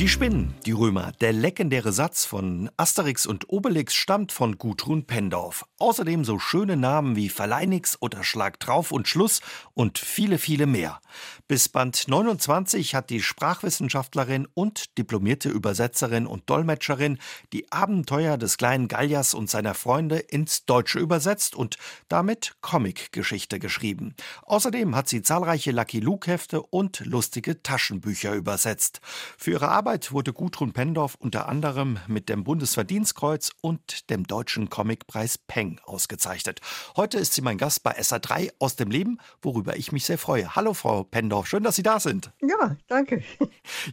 Die Spinnen, die Römer. Der legendäre Satz von Asterix und Obelix stammt von Gudrun Pendorf. Außerdem so schöne Namen wie Verleinix oder Schlag drauf und Schluss und viele, viele mehr. Bis Band 29 hat die Sprachwissenschaftlerin und diplomierte Übersetzerin und Dolmetscherin die Abenteuer des kleinen Gallias und seiner Freunde ins Deutsche übersetzt und damit Comicgeschichte geschrieben. Außerdem hat sie zahlreiche Lucky Luke Hefte und lustige Taschenbücher übersetzt. Für ihre Arbeit Arbeit wurde Gudrun Pendorf unter anderem mit dem Bundesverdienstkreuz und dem Deutschen Comicpreis Peng ausgezeichnet. Heute ist sie mein Gast bei SA3 aus dem Leben, worüber ich mich sehr freue. Hallo Frau Pendorf, schön, dass Sie da sind. Ja, danke.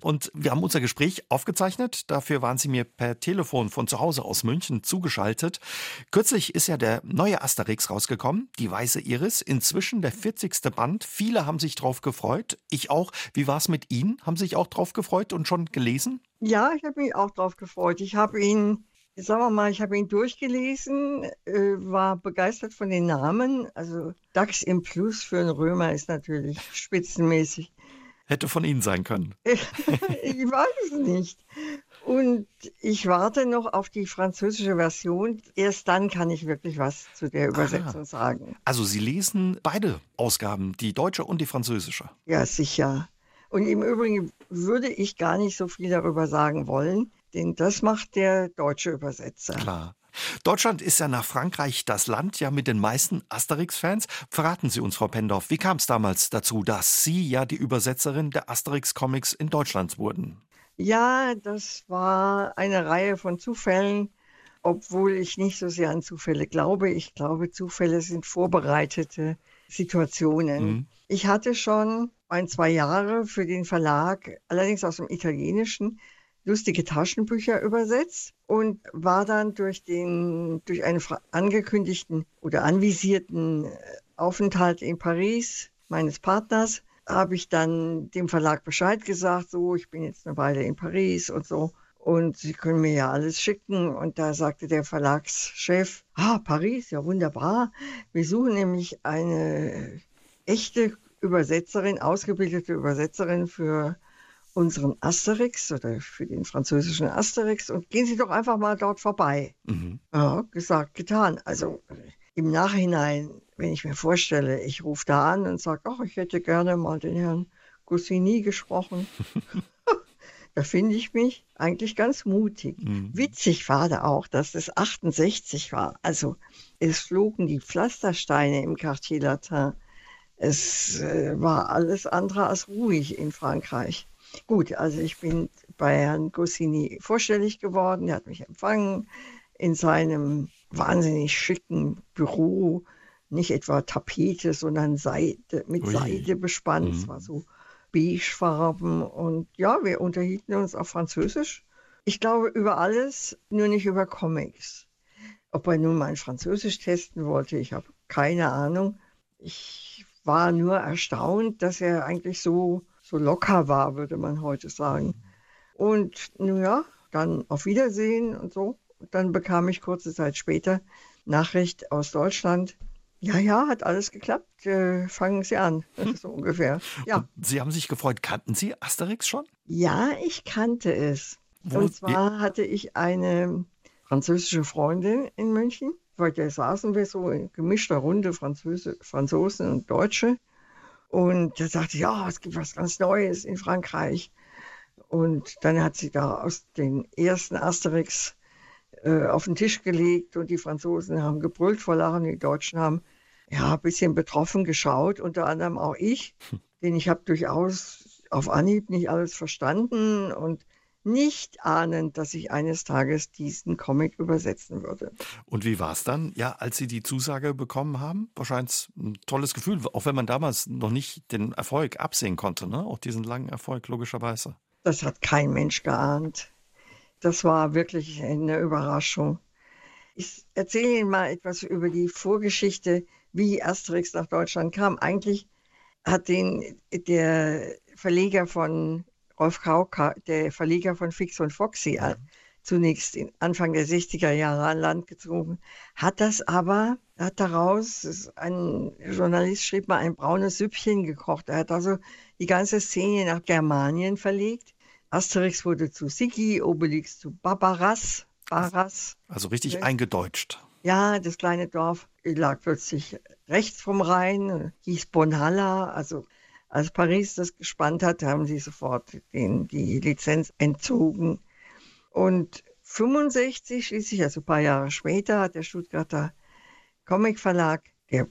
Und wir haben unser Gespräch aufgezeichnet. Dafür waren Sie mir per Telefon von zu Hause aus München zugeschaltet. Kürzlich ist ja der neue Asterix rausgekommen, die Weiße Iris. Inzwischen der 40. Band. Viele haben sich drauf gefreut. Ich auch. Wie war es mit Ihnen? Haben Sie sich auch drauf gefreut und schon gelesen? Ja, ich habe mich auch darauf gefreut. Ich habe ihn, sagen wir mal, ich habe ihn durchgelesen, äh, war begeistert von den Namen. Also DAX im Plus für einen Römer ist natürlich spitzenmäßig. Hätte von Ihnen sein können. ich weiß es nicht. Und ich warte noch auf die französische Version. Erst dann kann ich wirklich was zu der Übersetzung Aha. sagen. Also Sie lesen beide Ausgaben, die deutsche und die französische. Ja, sicher. Und im Übrigen würde ich gar nicht so viel darüber sagen wollen, denn das macht der deutsche Übersetzer. Klar. Deutschland ist ja nach Frankreich das Land ja mit den meisten Asterix-Fans. Verraten Sie uns, Frau Pendorf, wie kam es damals dazu, dass Sie ja die Übersetzerin der Asterix-Comics in Deutschland wurden? Ja, das war eine Reihe von Zufällen, obwohl ich nicht so sehr an Zufälle glaube. Ich glaube, Zufälle sind vorbereitete Situationen. Mhm. Ich hatte schon ein, zwei Jahre für den Verlag, allerdings aus dem Italienischen, lustige Taschenbücher übersetzt und war dann durch den, durch einen angekündigten oder anvisierten äh, Aufenthalt in Paris meines Partners, habe ich dann dem Verlag Bescheid gesagt, so, ich bin jetzt eine Weile in Paris und so. Und Sie können mir ja alles schicken. Und da sagte der Verlagschef, ah, Paris, ja wunderbar. Wir suchen nämlich eine echte Übersetzerin, ausgebildete Übersetzerin für unseren Asterix oder für den französischen Asterix und gehen Sie doch einfach mal dort vorbei. Mhm. Ja, gesagt, getan. Also im Nachhinein, wenn ich mir vorstelle, ich rufe da an und sage, ach, ich hätte gerne mal den Herrn Goscinny gesprochen. da finde ich mich eigentlich ganz mutig. Mhm. Witzig war da auch, dass es 68 war. Also es flogen die Pflastersteine im Quartier Latin es äh, war alles andere als ruhig in Frankreich. Gut, also ich bin bei Herrn Goscinny vorstellig geworden. Er hat mich empfangen in seinem wahnsinnig schicken Büro. Nicht etwa Tapete, sondern Seide, mit Ui. Seide bespannt. Mhm. Es war so beigefarben. Und ja, wir unterhielten uns auf Französisch. Ich glaube über alles, nur nicht über Comics. Ob er nun mein Französisch testen wollte, ich habe keine Ahnung. Ich war nur erstaunt, dass er eigentlich so, so locker war, würde man heute sagen. Und nun ja, dann auf Wiedersehen und so. Dann bekam ich kurze Zeit später Nachricht aus Deutschland. Ja, ja, hat alles geklappt. Äh, fangen Sie an, so ungefähr. Ja. Und Sie haben sich gefreut. Kannten Sie Asterix schon? Ja, ich kannte es. Wo? Und zwar hatte ich eine französische Freundin in München weil da saßen wir so in gemischter Runde, Französe, Franzosen und Deutsche. Und da sagte, ja, es gibt was ganz Neues in Frankreich. Und dann hat sie da aus den ersten Asterix äh, auf den Tisch gelegt und die Franzosen haben gebrüllt vor Lachen, die Deutschen haben ja ein bisschen betroffen geschaut, unter anderem auch ich, denn ich habe durchaus auf Anhieb nicht alles verstanden und nicht ahnend, dass ich eines Tages diesen Comic übersetzen würde. Und wie war es dann, ja, als Sie die Zusage bekommen haben? Wahrscheinlich ein tolles Gefühl, auch wenn man damals noch nicht den Erfolg absehen konnte, ne? auch diesen langen Erfolg, logischerweise. Das hat kein Mensch geahnt. Das war wirklich eine Überraschung. Ich erzähle Ihnen mal etwas über die Vorgeschichte, wie Asterix nach Deutschland kam. Eigentlich hat den der Verleger von Rolf Kauka, der Verleger von Fix und Foxy, mhm. zunächst Anfang der 60er Jahre an Land gezogen, hat das aber, hat daraus, ein Journalist schrieb mal, ein braunes Süppchen gekocht. Er hat also die ganze Szene nach Germanien verlegt. Asterix wurde zu Sigi, Obelix zu Barbaras. Baras. Also richtig eingedeutscht. Ja, das kleine Dorf lag plötzlich rechts vom Rhein, hieß Bonhalla. Also als Paris das gespannt hat, haben sie sofort den, die Lizenz entzogen. Und 65, schließlich, also ein paar Jahre später, hat der Stuttgarter Comic Verlag, der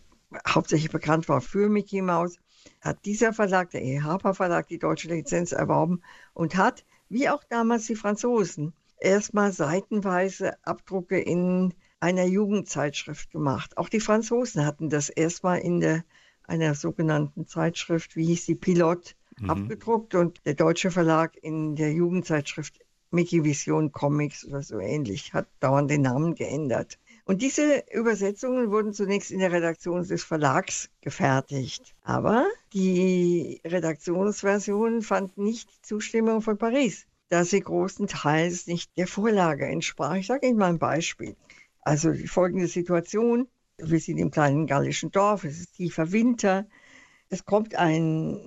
hauptsächlich bekannt war für Mickey Mouse, hat dieser Verlag, der E. Harper Verlag, die deutsche Lizenz erworben und hat, wie auch damals die Franzosen, erstmal seitenweise Abdrucke in einer Jugendzeitschrift gemacht. Auch die Franzosen hatten das erstmal in der, einer sogenannten Zeitschrift, wie hieß die Pilot, mhm. abgedruckt und der deutsche Verlag in der Jugendzeitschrift Mickey Vision Comics oder so ähnlich, hat dauernd den Namen geändert. Und diese Übersetzungen wurden zunächst in der Redaktion des Verlags gefertigt. Aber die Redaktionsversion fand nicht die Zustimmung von Paris, da sie großenteils nicht der Vorlage entsprach. Ich sage Ihnen mal ein Beispiel. Also die folgende Situation. Wir sind im kleinen gallischen Dorf, es ist tiefer Winter. Es kommt ein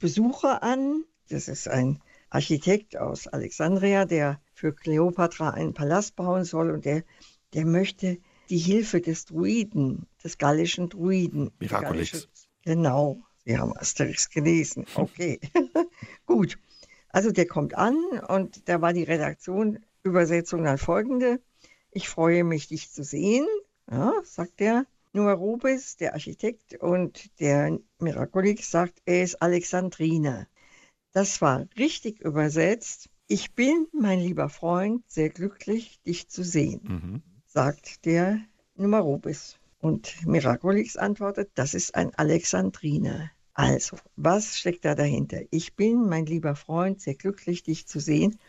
Besucher an, das ist ein Architekt aus Alexandria, der für Kleopatra einen Palast bauen soll und der, der möchte die Hilfe des Druiden, des gallischen Druiden. Miraculix. Genau, Sie haben Asterix gelesen. Okay, gut. Also der kommt an und da war die Redaktion, Übersetzung dann folgende. Ich freue mich, dich zu sehen, ja, sagt der. Numerobis, der Architekt, und der Miraculix sagt, er ist Alexandriner. Das war richtig übersetzt. Ich bin, mein lieber Freund, sehr glücklich, dich zu sehen, mhm. Sagt der Numerobis. Und Miraculix antwortet, das ist ein Alexandriner. Also, was steckt da dahinter? Ich bin, mein lieber Freund, sehr glücklich, dich zu sehen,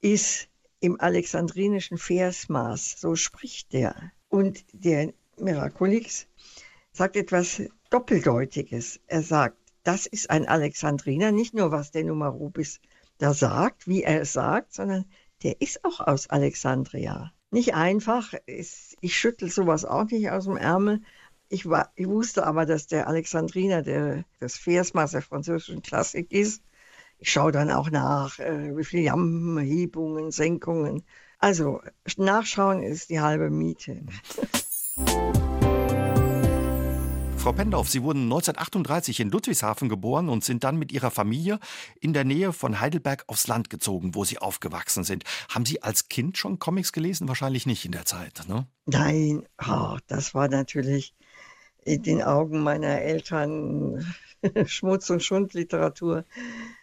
ist im alexandrinischen Versmaß. So spricht der. Und der Miraculix sagt etwas Doppeldeutiges. Er sagt, das ist ein Alexandriner, nicht nur was der Numerobis da sagt, wie er es sagt, sondern der ist auch aus Alexandria. Nicht einfach, ich schüttel sowas auch nicht aus dem Ärmel. Ich, war, ich wusste aber, dass der Alexandriner der, das Versmaß der französischen Klassik ist. Ich schaue dann auch nach, äh, wie viele Jammen, Hebungen, Senkungen. Also nachschauen ist die halbe Miete. Frau Pendorf, Sie wurden 1938 in Ludwigshafen geboren und sind dann mit Ihrer Familie in der Nähe von Heidelberg aufs Land gezogen, wo Sie aufgewachsen sind. Haben Sie als Kind schon Comics gelesen? Wahrscheinlich nicht in der Zeit, ne? Nein, oh, das war natürlich in den Augen meiner Eltern Schmutz- und Schundliteratur.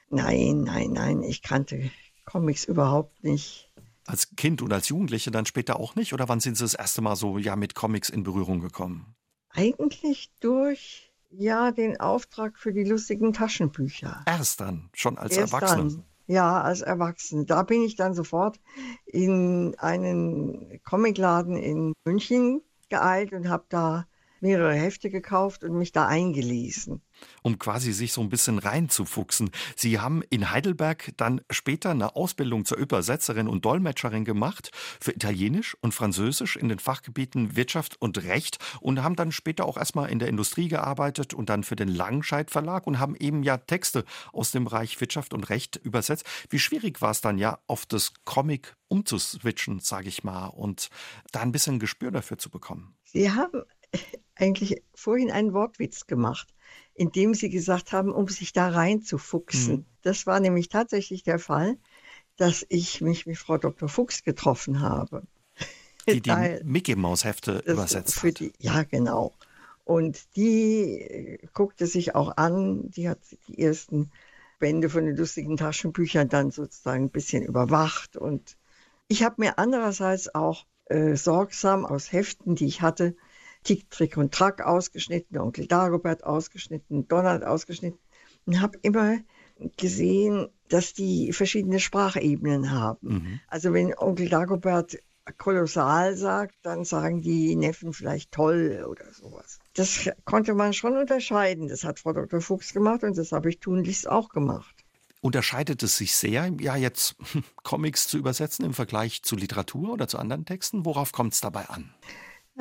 Nein, nein, nein, ich kannte Comics überhaupt nicht. Als Kind und als Jugendliche dann später auch nicht? Oder wann sind Sie das erste Mal so ja mit Comics in Berührung gekommen? Eigentlich durch ja den Auftrag für die lustigen Taschenbücher. Erst dann, schon als Erst Erwachsene. Dann. Ja, als Erwachsene. Da bin ich dann sofort in einen Comicladen in München geeilt und habe da mehrere Hefte gekauft und mich da eingelesen. Um quasi sich so ein bisschen reinzufuchsen. Sie haben in Heidelberg dann später eine Ausbildung zur Übersetzerin und Dolmetscherin gemacht für Italienisch und Französisch in den Fachgebieten Wirtschaft und Recht und haben dann später auch erstmal in der Industrie gearbeitet und dann für den Langenscheidt Verlag und haben eben ja Texte aus dem Bereich Wirtschaft und Recht übersetzt. Wie schwierig war es dann ja, auf das Comic umzuswitchen, sage ich mal, und da ein bisschen Gespür dafür zu bekommen? Sie haben eigentlich vorhin einen Wortwitz gemacht, indem Sie gesagt haben, um sich da reinzufuchsen. Mhm. Das war nämlich tatsächlich der Fall, dass ich mich mit Frau Dr. Fuchs getroffen habe. Die die Mickey Maus Hefte übersetzt hat. Die, ja, genau. Und die äh, guckte sich auch an, die hat die ersten Bände von den lustigen Taschenbüchern dann sozusagen ein bisschen überwacht. Und ich habe mir andererseits auch äh, sorgsam aus Heften, die ich hatte, Tick, Trick und Track ausgeschnitten, Onkel Dagobert ausgeschnitten, Donald ausgeschnitten und habe immer gesehen, dass die verschiedene Sprachebenen haben. Mhm. Also wenn Onkel Dagobert kolossal sagt, dann sagen die Neffen vielleicht toll oder sowas. Das konnte man schon unterscheiden. Das hat Frau Dr. Fuchs gemacht und das habe ich tunlichst auch gemacht. Unterscheidet es sich sehr, ja, jetzt Comics zu übersetzen im Vergleich zu Literatur oder zu anderen Texten? Worauf kommt es dabei an?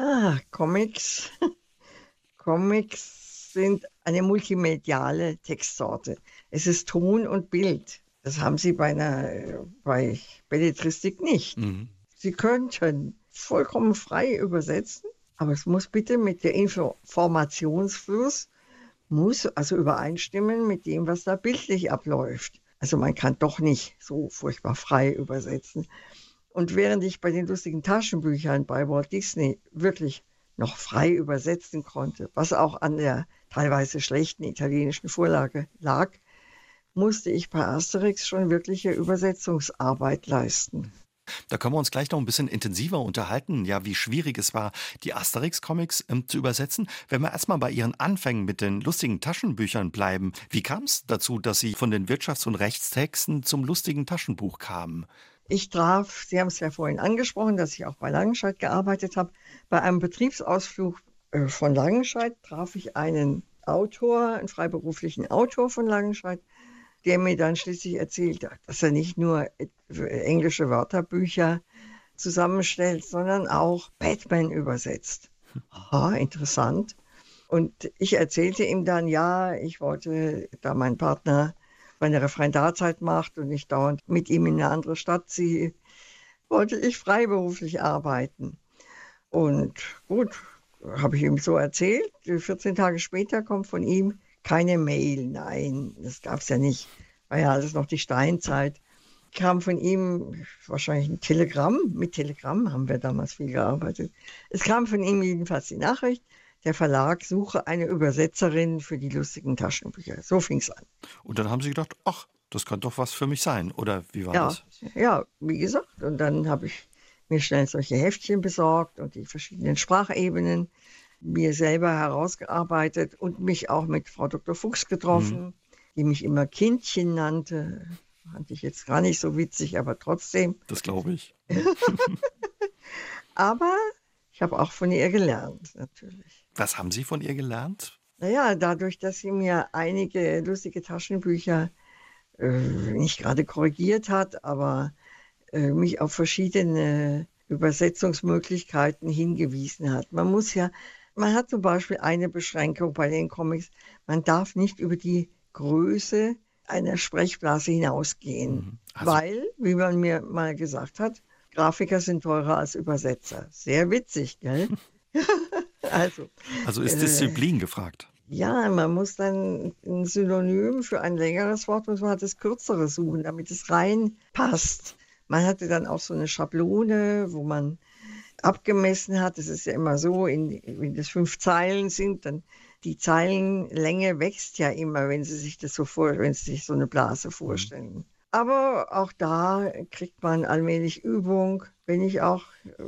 Ah, Comics. Comics sind eine multimediale Textsorte. Es ist Ton und Bild. Das haben Sie bei, einer, bei Belletristik nicht. Mhm. Sie könnten vollkommen frei übersetzen, aber es muss bitte mit der Informationsfluss muss also übereinstimmen mit dem, was da bildlich abläuft. Also man kann doch nicht so furchtbar frei übersetzen. Und während ich bei den lustigen Taschenbüchern bei Walt Disney wirklich noch frei übersetzen konnte, was auch an der teilweise schlechten italienischen Vorlage lag, musste ich bei Asterix schon wirkliche Übersetzungsarbeit leisten. Da können wir uns gleich noch ein bisschen intensiver unterhalten, ja, wie schwierig es war, die Asterix-Comics ähm, zu übersetzen. Wenn wir erstmal bei Ihren Anfängen mit den lustigen Taschenbüchern bleiben, wie kam es dazu, dass Sie von den Wirtschafts- und Rechtstexten zum lustigen Taschenbuch kamen? Ich traf, Sie haben es ja vorhin angesprochen, dass ich auch bei Langenscheid gearbeitet habe. Bei einem Betriebsausflug äh, von Langenscheid traf ich einen Autor, einen freiberuflichen Autor von Langenscheid, der mir dann schließlich erzählt hat, dass er nicht nur englische Wörterbücher zusammenstellt, sondern auch Batman übersetzt. Aha, interessant. Und ich erzählte ihm dann, ja, ich wollte, da mein Partner meine Referendarzeit macht und ich dauernd mit ihm in eine andere Stadt ziehe, wollte ich freiberuflich arbeiten. Und gut, habe ich ihm so erzählt. 14 Tage später kommt von ihm keine Mail, nein, das gab es ja nicht. War ja alles noch die Steinzeit. Kam von ihm wahrscheinlich ein Telegramm. Mit Telegramm haben wir damals viel gearbeitet. Es kam von ihm jedenfalls die Nachricht, der Verlag suche eine Übersetzerin für die lustigen Taschenbücher. So fing es an. Und dann haben Sie gedacht, ach, das kann doch was für mich sein. Oder wie war ja, das? Ja, wie gesagt. Und dann habe ich mir schnell solche Heftchen besorgt und die verschiedenen Sprachebenen mir selber herausgearbeitet und mich auch mit Frau Dr. Fuchs getroffen, mhm. die mich immer Kindchen nannte. Fand ich jetzt gar nicht so witzig, aber trotzdem. Das glaube ich. aber ich habe auch von ihr gelernt, natürlich. Was haben Sie von ihr gelernt? Naja, dadurch, dass sie mir einige lustige Taschenbücher äh, nicht gerade korrigiert hat, aber äh, mich auf verschiedene Übersetzungsmöglichkeiten hingewiesen hat. Man muss ja man hat zum Beispiel eine Beschränkung bei den Comics. Man darf nicht über die Größe einer Sprechblase hinausgehen, mhm. also. weil, wie man mir mal gesagt hat, Grafiker sind teurer als Übersetzer. Sehr witzig, gell? also, also ist Disziplin äh, gefragt. Ja, man muss dann ein Synonym für ein längeres Wort, muss man halt das kürzere suchen, damit es reinpasst. Man hatte dann auch so eine Schablone, wo man abgemessen hat. Es ist ja immer so, in, wenn das fünf Zeilen sind, dann die Zeilenlänge wächst ja immer, wenn Sie sich das so vor, wenn Sie sich so eine Blase vorstellen. Mhm. Aber auch da kriegt man allmählich Übung, wenn ich auch äh,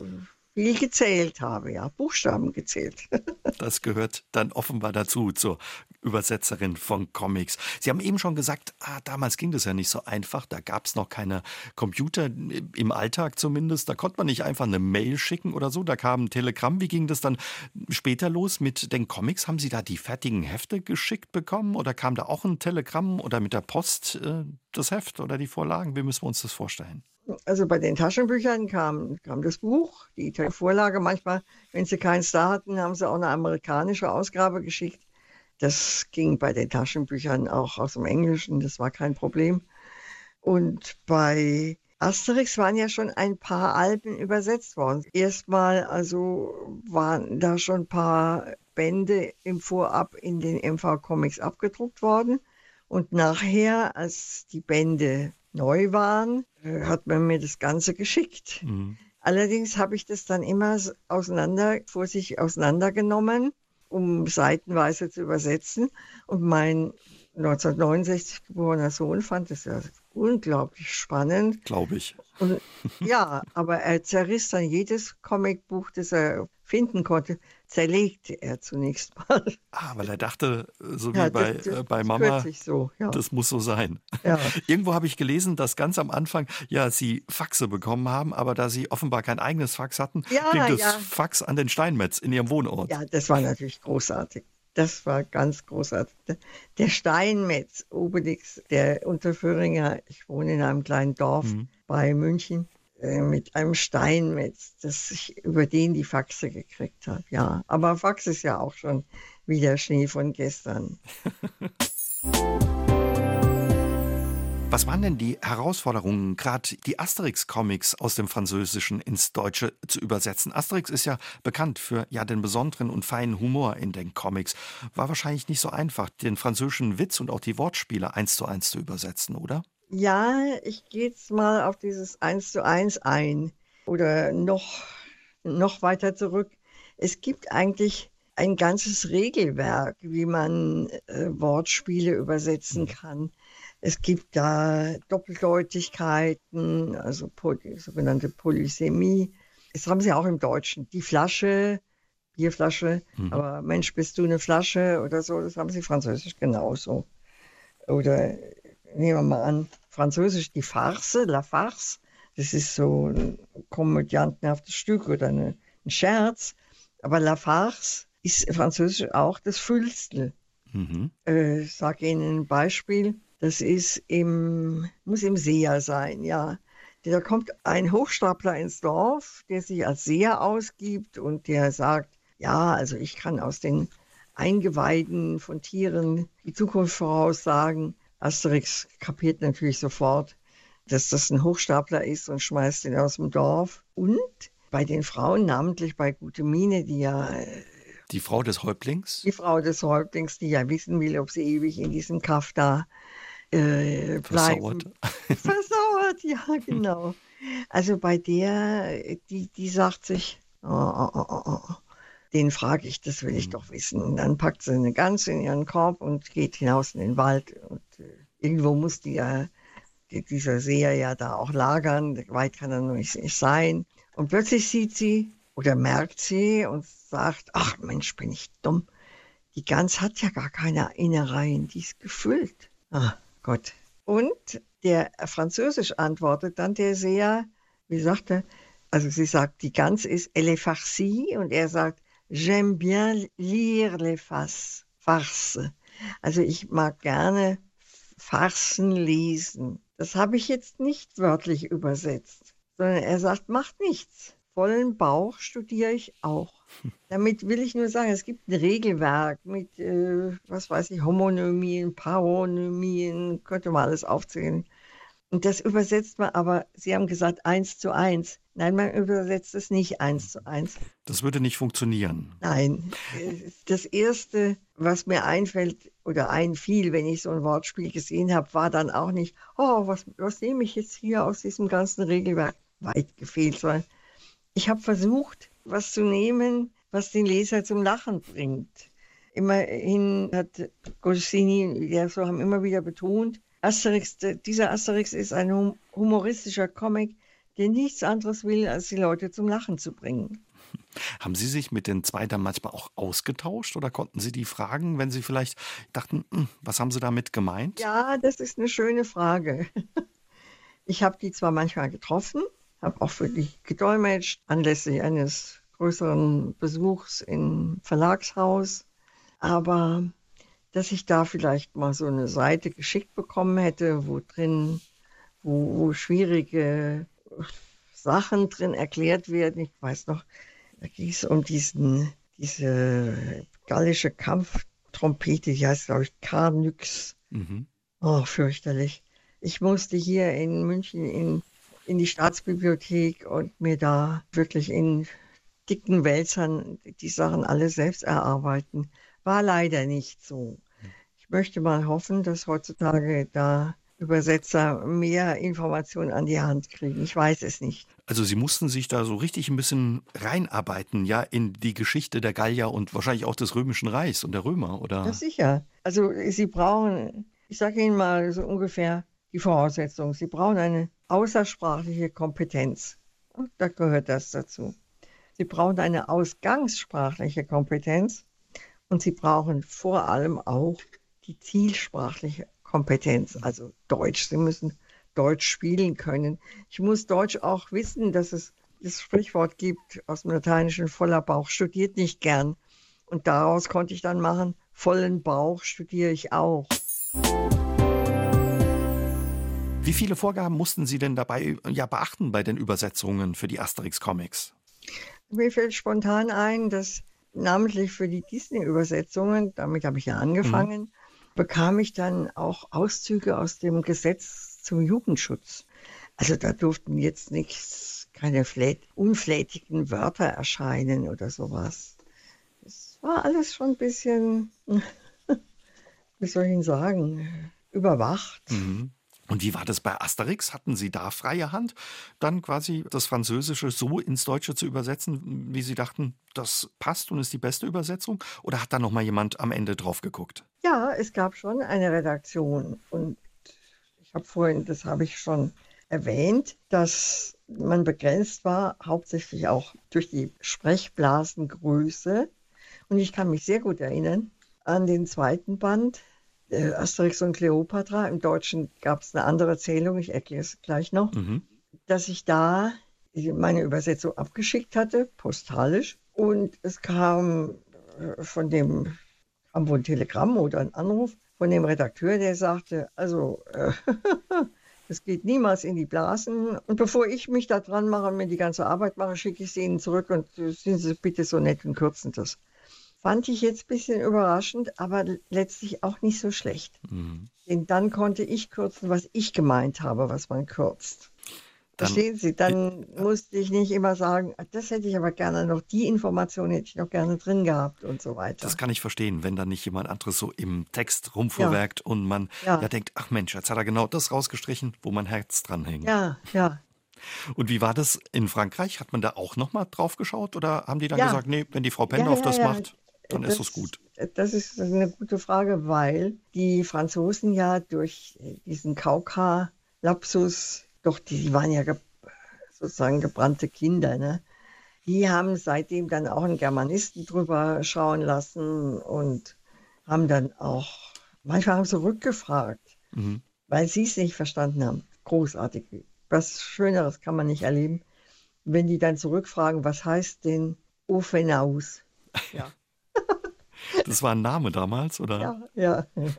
viel gezählt habe, ja, Buchstaben gezählt. das gehört dann offenbar dazu, zur Übersetzerin von Comics. Sie haben eben schon gesagt, ah, damals ging das ja nicht so einfach. Da gab es noch keine Computer, im Alltag zumindest. Da konnte man nicht einfach eine Mail schicken oder so. Da kam ein Telegramm. Wie ging das dann später los mit den Comics? Haben Sie da die fertigen Hefte geschickt bekommen oder kam da auch ein Telegramm oder mit der Post äh, das Heft oder die Vorlagen? Wie müssen wir uns das vorstellen? Also bei den Taschenbüchern kam, kam das Buch, die Vorlage. Manchmal, wenn sie keinen Star hatten, haben sie auch eine amerikanische Ausgabe geschickt. Das ging bei den Taschenbüchern auch aus dem Englischen, das war kein Problem. Und bei Asterix waren ja schon ein paar Alben übersetzt worden. Erstmal also waren da schon ein paar Bände im Vorab in den MV Comics abgedruckt worden. Und nachher, als die Bände neu waren, hat man mir das Ganze geschickt. Mhm. Allerdings habe ich das dann immer auseinander, vor sich auseinandergenommen um seitenweise zu übersetzen. Und mein 1969 geborener Sohn fand es ja unglaublich spannend. Glaube ich. Und, ja, aber er zerriss dann jedes Comicbuch, das er finden konnte, zerlegte er zunächst mal. Ah, weil er dachte, so ja, wie bei, das, äh, bei Mama, so, ja. das muss so sein. Ja. Irgendwo habe ich gelesen, dass ganz am Anfang ja sie Faxe bekommen haben, aber da sie offenbar kein eigenes Fax hatten, ging das Fax an den Steinmetz in ihrem Wohnort. Ja, das war natürlich großartig. Das war ganz großartig. Der Steinmetz, Obelix, der Unterföhringer, ich wohne in einem kleinen Dorf mhm. bei München, mit einem Steinmetz, dass ich über den die Faxe gekriegt habe. Ja, aber Fax ist ja auch schon wieder Schnee von gestern. Was waren denn die Herausforderungen, gerade die Asterix-Comics aus dem Französischen ins Deutsche zu übersetzen? Asterix ist ja bekannt für ja den besonderen und feinen Humor in den Comics. War wahrscheinlich nicht so einfach, den französischen Witz und auch die Wortspiele eins zu eins zu übersetzen, oder? Ja, ich gehe jetzt mal auf dieses eins zu eins ein oder noch, noch weiter zurück. Es gibt eigentlich ein ganzes Regelwerk, wie man äh, Wortspiele übersetzen mhm. kann. Es gibt da Doppeldeutigkeiten, also poly, sogenannte Polysemie. Das haben sie auch im Deutschen. Die Flasche, Bierflasche, mhm. aber Mensch, bist du eine Flasche oder so, das haben sie französisch genauso. Oder nehmen wir mal an, französisch die Farce, la Farce, das ist so ein komödiantenhaftes Stück oder eine, ein Scherz. Aber la Farce ist französisch auch das Füllstel. Mhm. Äh, ich sage Ihnen ein Beispiel. Das ist im, muss im Seher sein, ja. Da kommt ein Hochstapler ins Dorf, der sich als Seher ausgibt und der sagt, ja, also ich kann aus den Eingeweiden von Tieren die Zukunft voraussagen. Asterix kapiert natürlich sofort, dass das ein Hochstapler ist und schmeißt ihn aus dem Dorf. Und bei den Frauen, namentlich bei Gute Mine, die ja die Frau des Häuptlings? Die Frau des Häuptlings, die ja wissen will, ob sie ewig in diesem Kaff da äh. Versauert. Versauert, ja, genau. Also bei der, die, die sagt sich, oh, oh, oh, oh. Den frage ich, das will ich mhm. doch wissen. Und dann packt sie eine Gans in ihren Korb und geht hinaus in den Wald. Und äh, irgendwo muss die ja, die, dieser Seher ja da auch lagern. Weit kann er noch nicht, nicht sein. Und plötzlich sieht sie oder merkt sie und sagt, ach Mensch, bin ich dumm. Die Gans hat ja gar keine Innereien, die ist gefüllt. Ah, Gott. Und der Französisch antwortet dann der Seher, wie sagt er, also sie sagt, die Gans ist elle farcie und er sagt, j'aime bien lire les farces. Farce. Also ich mag gerne Farsen lesen. Das habe ich jetzt nicht wörtlich übersetzt, sondern er sagt, macht nichts vollen Bauch studiere ich auch. Damit will ich nur sagen, es gibt ein Regelwerk mit, äh, was weiß ich, Homonymien, Paronymien, könnte man alles aufzählen. Und das übersetzt man aber, Sie haben gesagt, eins zu eins. Nein, man übersetzt es nicht eins zu eins. Das würde nicht funktionieren. Nein. Das Erste, was mir einfällt oder einfiel, wenn ich so ein Wortspiel gesehen habe, war dann auch nicht, oh, was, was nehme ich jetzt hier aus diesem ganzen Regelwerk? Weit gefehlt, sondern ich habe versucht, was zu nehmen, was den Leser zum Lachen bringt. Immerhin hat Goscinny, ja, so haben immer wieder betont, Asterix, dieser Asterix ist ein humoristischer Comic, der nichts anderes will, als die Leute zum Lachen zu bringen. Haben Sie sich mit den zwei dann manchmal auch ausgetauscht oder konnten Sie die fragen, wenn Sie vielleicht dachten, hm, was haben Sie damit gemeint? Ja, das ist eine schöne Frage. Ich habe die zwar manchmal getroffen, habe auch für die gedolmetscht anlässlich eines größeren Besuchs im Verlagshaus. Aber dass ich da vielleicht mal so eine Seite geschickt bekommen hätte, wo drin, wo, wo schwierige Sachen drin erklärt werden. Ich weiß noch, da ging es um diesen, diese gallische Kampftrompete, die heißt, glaube ich, Carnyx. Mhm. Oh, fürchterlich. Ich musste hier in München in in die Staatsbibliothek und mir da wirklich in dicken Wälzern die Sachen alle selbst erarbeiten. War leider nicht so. Ich möchte mal hoffen, dass heutzutage da Übersetzer mehr Informationen an die Hand kriegen. Ich weiß es nicht. Also Sie mussten sich da so richtig ein bisschen reinarbeiten, ja, in die Geschichte der Gallier und wahrscheinlich auch des Römischen Reichs und der Römer, oder? Ja, sicher. Also Sie brauchen, ich sage Ihnen mal so ungefähr die Voraussetzung. Sie brauchen eine außersprachliche Kompetenz. Und da gehört das dazu. Sie brauchen eine ausgangssprachliche Kompetenz und sie brauchen vor allem auch die zielsprachliche Kompetenz, also Deutsch. Sie müssen Deutsch spielen können. Ich muss Deutsch auch wissen, dass es das Sprichwort gibt aus dem Lateinischen, voller Bauch studiert nicht gern. Und daraus konnte ich dann machen, vollen Bauch studiere ich auch. Wie viele Vorgaben mussten Sie denn dabei ja beachten bei den Übersetzungen für die Asterix-Comics? Mir fällt spontan ein, dass namentlich für die Disney-Übersetzungen, damit habe ich ja angefangen, mhm. bekam ich dann auch Auszüge aus dem Gesetz zum Jugendschutz. Also da durften jetzt nichts, keine unflätigen Wörter erscheinen oder sowas. Das war alles schon ein bisschen, wie soll ich Ihnen sagen, überwacht. Mhm. Und wie war das bei Asterix? Hatten Sie da freie Hand, dann quasi das Französische so ins Deutsche zu übersetzen, wie Sie dachten, das passt und ist die beste Übersetzung? Oder hat da noch mal jemand am Ende drauf geguckt? Ja, es gab schon eine Redaktion. Und ich habe vorhin, das habe ich schon erwähnt, dass man begrenzt war, hauptsächlich auch durch die Sprechblasengröße. Und ich kann mich sehr gut erinnern an den zweiten Band, äh, Asterix und Cleopatra. Im Deutschen gab es eine andere Erzählung, ich erkläre es gleich noch, mhm. dass ich da meine Übersetzung abgeschickt hatte, postalisch. Und es kam äh, von dem, kam wohl ein Telegramm oder ein Anruf von dem Redakteur, der sagte, also äh, es geht niemals in die Blasen. Und bevor ich mich da dran mache und mir die ganze Arbeit mache, schicke ich sie Ihnen zurück und äh, sind Sie bitte so nett und kürzen das. Fand ich jetzt ein bisschen überraschend, aber letztlich auch nicht so schlecht. Mhm. Denn dann konnte ich kürzen, was ich gemeint habe, was man kürzt. Dann, Verstehen Sie? Dann äh, musste ich nicht immer sagen, ah, das hätte ich aber gerne noch, die Information hätte ich noch gerne drin gehabt und so weiter. Das kann ich verstehen, wenn dann nicht jemand anderes so im Text rumvorwerkt ja. und man ja. ja. denkt, ach Mensch, jetzt hat er genau das rausgestrichen, wo mein Herz dran hängt. Ja, ja. Und wie war das in Frankreich? Hat man da auch nochmal drauf geschaut oder haben die dann ja. gesagt, nee, wenn die Frau Pendorf das macht? Dann das, ist es gut? Das ist eine gute Frage, weil die Franzosen ja durch diesen Kauka-Lapsus, doch die waren ja ge sozusagen gebrannte Kinder, ne? Die haben seitdem dann auch einen Germanisten drüber schauen lassen und haben dann auch, manchmal haben sie rückgefragt, mhm. weil sie es nicht verstanden haben. Großartig. Was Schöneres kann man nicht erleben, wenn die dann zurückfragen, was heißt denn Ofenaus? Ja. Das war ein Name damals, oder? Ja, ja.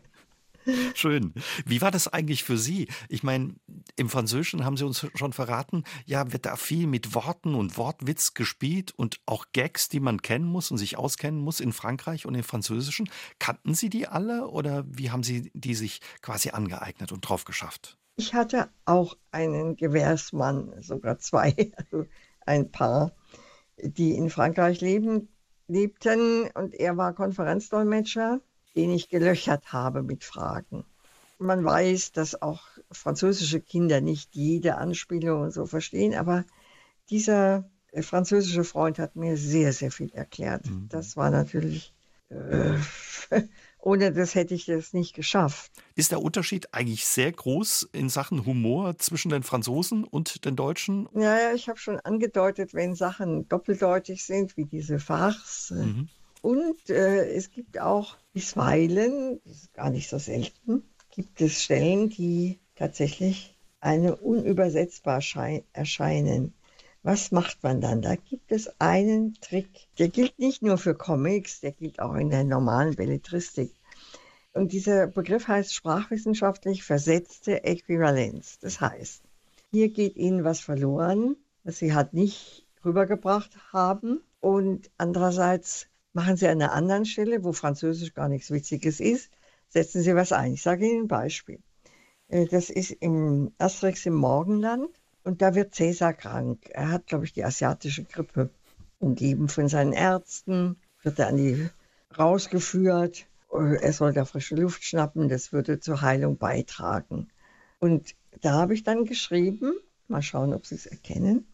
Schön. Wie war das eigentlich für Sie? Ich meine, im Französischen haben Sie uns schon verraten, ja, wird da viel mit Worten und Wortwitz gespielt und auch Gags, die man kennen muss und sich auskennen muss in Frankreich und im Französischen. Kannten Sie die alle oder wie haben Sie die sich quasi angeeignet und drauf geschafft? Ich hatte auch einen Gewährsmann, sogar zwei, also ein Paar, die in Frankreich leben, lebten und er war Konferenzdolmetscher, den ich gelöchert habe mit Fragen. Man weiß, dass auch französische Kinder nicht jede Anspielung und so verstehen, aber dieser französische Freund hat mir sehr, sehr viel erklärt. Mhm. Das war natürlich äh, ohne das hätte ich das nicht geschafft. Ist der Unterschied eigentlich sehr groß in Sachen Humor zwischen den Franzosen und den Deutschen? Ja, ja ich habe schon angedeutet, wenn Sachen doppeldeutig sind, wie diese Farce. Mhm. Und äh, es gibt auch bisweilen, das ist gar nicht so selten, gibt es Stellen, die tatsächlich eine unübersetzbar erscheinen. Was macht man dann? Da gibt es einen Trick, der gilt nicht nur für Comics, der gilt auch in der normalen Belletristik. Und dieser Begriff heißt sprachwissenschaftlich versetzte Äquivalenz. Das heißt, hier geht Ihnen was verloren, was Sie halt nicht rübergebracht haben. Und andererseits machen Sie an einer anderen Stelle, wo Französisch gar nichts Witziges ist, setzen Sie was ein. Ich sage Ihnen ein Beispiel. Äh, das ist im Asterix im Morgenland. Und da wird Cäsar krank. Er hat, glaube ich, die asiatische Grippe. Umgeben von seinen Ärzten, wird er an die rausgeführt. Er soll da frische Luft schnappen, das würde zur Heilung beitragen. Und da habe ich dann geschrieben, mal schauen, ob Sie es erkennen,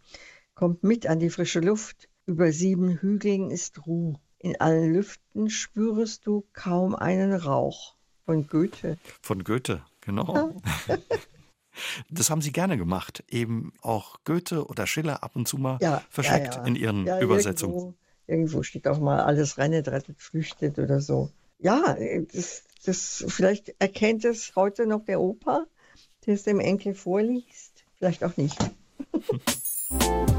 kommt mit an die frische Luft, über sieben Hügeln ist Ruh. In allen Lüften spürest du kaum einen Rauch. Von Goethe. Von Goethe, genau. Das haben Sie gerne gemacht, eben auch Goethe oder Schiller ab und zu mal ja, verschickt ja, ja. in Ihren Übersetzungen. Irgendwo, irgendwo, steht auch mal alles rennet, rettet, flüchtet oder so. Ja, das, das, vielleicht erkennt es heute noch der Opa, der es dem Enkel vorliest. Vielleicht auch nicht.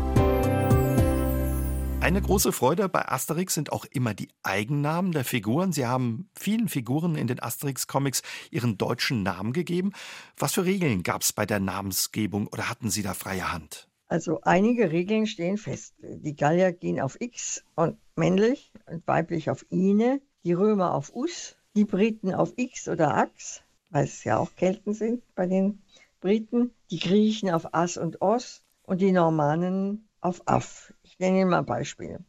Eine große Freude bei Asterix sind auch immer die Eigennamen der Figuren. Sie haben vielen Figuren in den Asterix-Comics ihren deutschen Namen gegeben. Was für Regeln gab es bei der Namensgebung oder hatten Sie da freie Hand? Also einige Regeln stehen fest. Die Gallier gehen auf X und männlich und weiblich auf Ine, die Römer auf Us, die Briten auf X oder Ax, weil es ja auch Kelten sind bei den Briten, die Griechen auf As und Os und die Normannen auf Aff. Ich nenne mal Beispiele.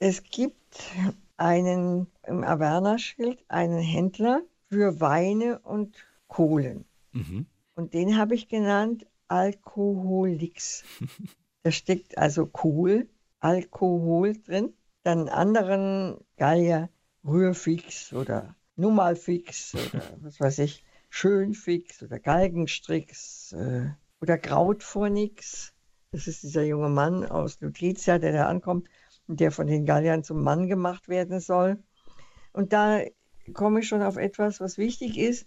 Es gibt einen im Averna-Schild einen Händler für Weine und Kohlen. Mhm. Und den habe ich genannt Alkoholix. da steckt also Kohl, Alkohol drin. Dann anderen Gallier Rührfix oder Nummalfix oder was weiß ich, Schönfix oder Galgenstrix äh, oder Krautfornix. Das ist dieser junge Mann aus Lutetia, der da ankommt und der von den Galliern zum Mann gemacht werden soll. Und da komme ich schon auf etwas, was wichtig ist.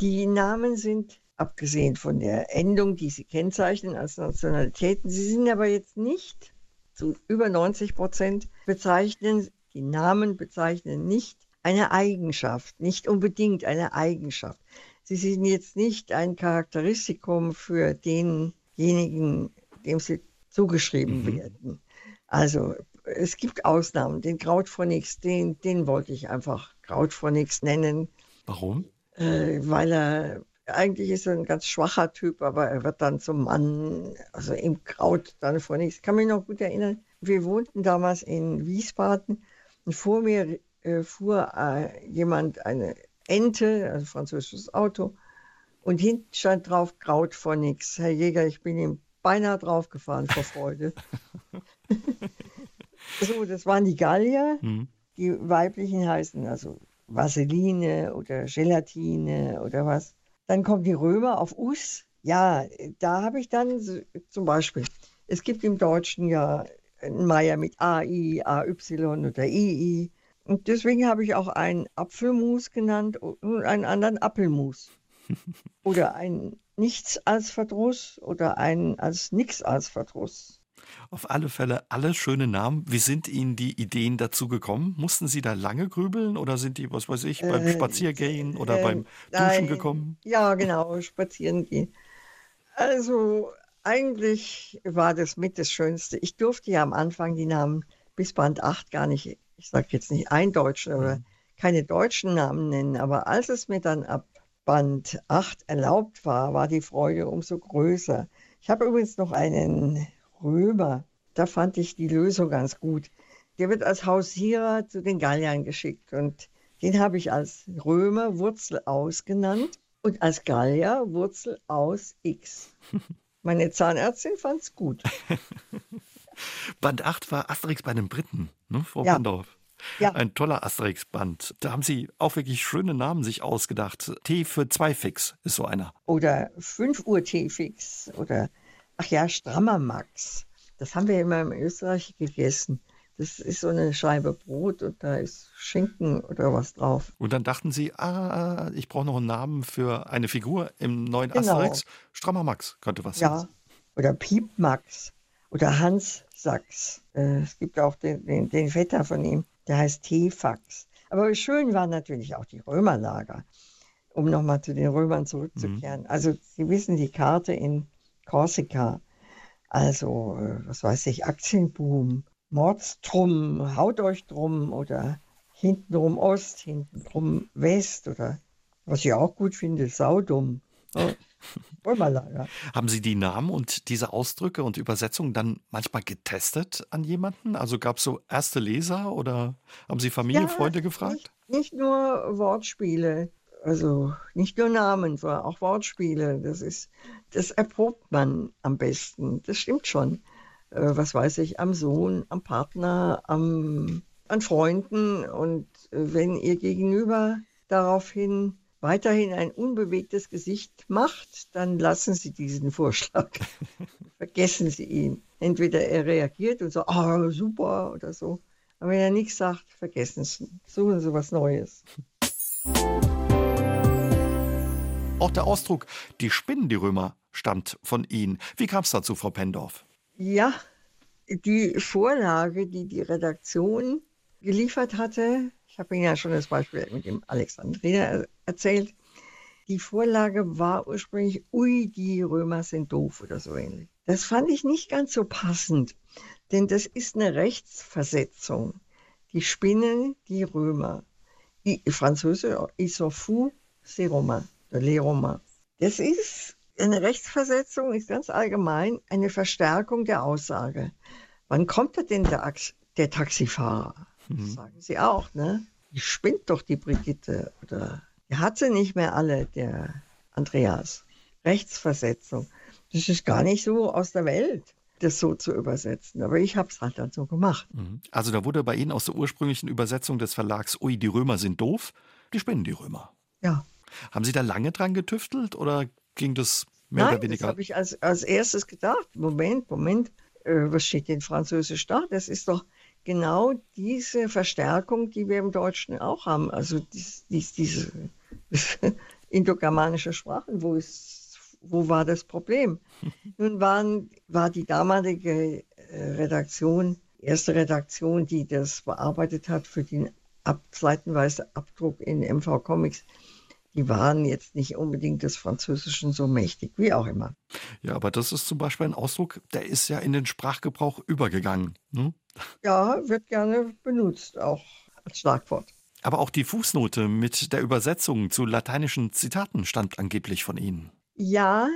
Die Namen sind, abgesehen von der Endung, die sie kennzeichnen als Nationalitäten, sie sind aber jetzt nicht zu über 90 Prozent bezeichnen, die Namen bezeichnen nicht eine Eigenschaft, nicht unbedingt eine Eigenschaft. Sie sind jetzt nicht ein Charakteristikum für denjenigen, dem sie zugeschrieben mhm. werden. Also es gibt Ausnahmen. Den Krautphonix, den, den wollte ich einfach Krautphonix nennen. Warum? Äh, weil er eigentlich ist er ein ganz schwacher Typ, aber er wird dann zum Mann, also im Kraut dann Phonix. Ich kann mich noch gut erinnern, wir wohnten damals in Wiesbaden und vor mir äh, fuhr äh, jemand eine Ente, also französisches Auto, und hinten stand drauf Krautphonix. Herr Jäger, ich bin ihm beinahe draufgefahren vor Freude. so, das waren die Gallier. Mhm. Die weiblichen heißen also Vaseline oder Gelatine oder was. Dann kommen die Römer auf Us. Ja, da habe ich dann zum Beispiel, es gibt im Deutschen ja einen Meier mit AI, AY oder II. Und deswegen habe ich auch einen Apfelmus genannt und einen anderen Apfelmus. Oder ein Nichts als Verdruss oder ein als Nix als Verdruss. Auf alle Fälle alle schöne Namen. Wie sind Ihnen die Ideen dazu gekommen? Mussten Sie da lange grübeln oder sind die, was weiß ich, beim äh, Spaziergehen oder äh, beim Duschen nein, gekommen? Ja, genau, spazieren gehen. Also eigentlich war das mit das Schönste. Ich durfte ja am Anfang die Namen bis Band 8 gar nicht, ich sage jetzt nicht eindeutschen oder mhm. keine deutschen Namen nennen, aber als es mir dann ab Band 8 erlaubt war, war die Freude umso größer. Ich habe übrigens noch einen Römer, da fand ich die Lösung ganz gut. Der wird als Hausierer zu den Galliern geschickt und den habe ich als Römer Wurzel aus genannt und als Gallier Wurzel aus X. Meine Zahnärztin fand es gut. Band 8 war Asterix bei den Briten, ne, Frau ja. Pandorf. Ja. Ein toller Asterix-Band. Da haben Sie auch wirklich schöne Namen sich ausgedacht. T für Zweifix ist so einer. Oder 5 Uhr T-Fix. Oder, ach ja, Strammer Max. Das haben wir immer in Österreich gegessen. Das ist so eine Scheibe Brot und da ist Schinken oder was drauf. Und dann dachten Sie, ah, ich brauche noch einen Namen für eine Figur im neuen genau. Asterix. Strammer Max könnte was sein. Ja, oder Piep Max oder Hans Sachs. Äh, es gibt auch den, den, den Vetter von ihm, der heißt Tefax. Aber schön waren natürlich auch die Römerlager, um nochmal zu den Römern zurückzukehren. Mhm. Also Sie wissen, die Karte in Korsika, also äh, was weiß ich, Aktienboom, Mordstrum, haut euch drum oder hintenrum Ost, hintenrum West oder was ich auch gut finde, Saudum. Römerlager. Haben Sie die Namen und diese Ausdrücke und Übersetzungen dann manchmal getestet an jemanden? Also gab es so erste Leser oder haben Sie Familie, ja, Freunde gefragt? Nicht, nicht, nur Wortspiele, also nicht nur Namen, sondern auch Wortspiele. Das ist, das erprobt man am besten. Das stimmt schon. Äh, was weiß ich, am Sohn, am Partner, am, an Freunden. Und wenn ihr Gegenüber daraufhin weiterhin ein unbewegtes Gesicht macht, dann lassen Sie diesen Vorschlag. Vergessen Sie ihn. Entweder er reagiert und sagt, oh, super oder so. Aber wenn er nichts sagt, vergessen Sie. Suchen Sie was Neues. Auch der Ausdruck, die spinnen die Römer, stammt von Ihnen. Wie kam es dazu, Frau Pendorf? Ja, die Vorlage, die die Redaktion geliefert hatte, ich habe Ihnen ja schon das Beispiel mit dem Alexandriner erzählt, die Vorlage war ursprünglich, ui, die Römer sind doof oder so ähnlich. Das fand ich nicht ganz so passend, denn das ist eine Rechtsversetzung. Die spinnen die Römer. Die Französische, ils sont fous, c'est romain, les romains. Das ist eine Rechtsversetzung, ist ganz allgemein eine Verstärkung der Aussage. Wann kommt denn der, der Taxifahrer? Mhm. sagen sie auch, ne? Die spinnt doch die Brigitte oder er hat sie nicht mehr alle, der Andreas. Rechtsversetzung. Das ist gar nicht so aus der Welt, das so zu übersetzen. Aber ich habe es halt dann so gemacht. Mhm. Also da wurde bei Ihnen aus der ursprünglichen Übersetzung des Verlags, ui, die Römer sind doof, die spinnen die Römer. Ja. Haben Sie da lange dran getüftelt oder ging das mehr Nein, oder weniger? Das habe ich als, als erstes gedacht. Moment, Moment, äh, was steht in Französisch da? Das ist doch genau diese Verstärkung, die wir im Deutschen auch haben. Also dies, dies, diese indogermanische Sprachen, wo, ist, wo war das Problem? Nun waren, war die damalige äh, Redaktion, erste Redaktion, die das bearbeitet hat für den ab, seitenweise Abdruck in MV Comics, die waren jetzt nicht unbedingt des Französischen so mächtig, wie auch immer. Ja, aber das ist zum Beispiel ein Ausdruck, der ist ja in den Sprachgebrauch übergegangen. Ne? Ja, wird gerne benutzt, auch als Schlagwort. Aber auch die Fußnote mit der Übersetzung zu lateinischen Zitaten stammt angeblich von Ihnen. Ja,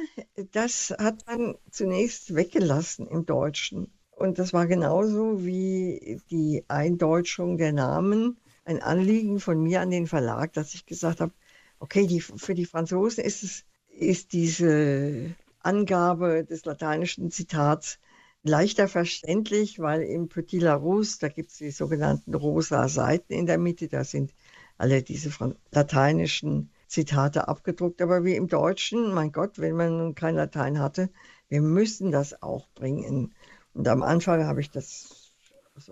das hat man zunächst weggelassen im Deutschen. Und das war genauso wie die Eindeutschung der Namen ein Anliegen von mir an den Verlag, dass ich gesagt habe, okay, die, für die Franzosen ist es ist diese Angabe des lateinischen Zitats leichter verständlich, weil im Petit Larousse, da gibt es die sogenannten rosa Seiten in der Mitte, da sind alle diese lateinischen Zitate abgedruckt. Aber wie im Deutschen, mein Gott, wenn man nun kein Latein hatte, wir müssen das auch bringen. Und am Anfang habe ich das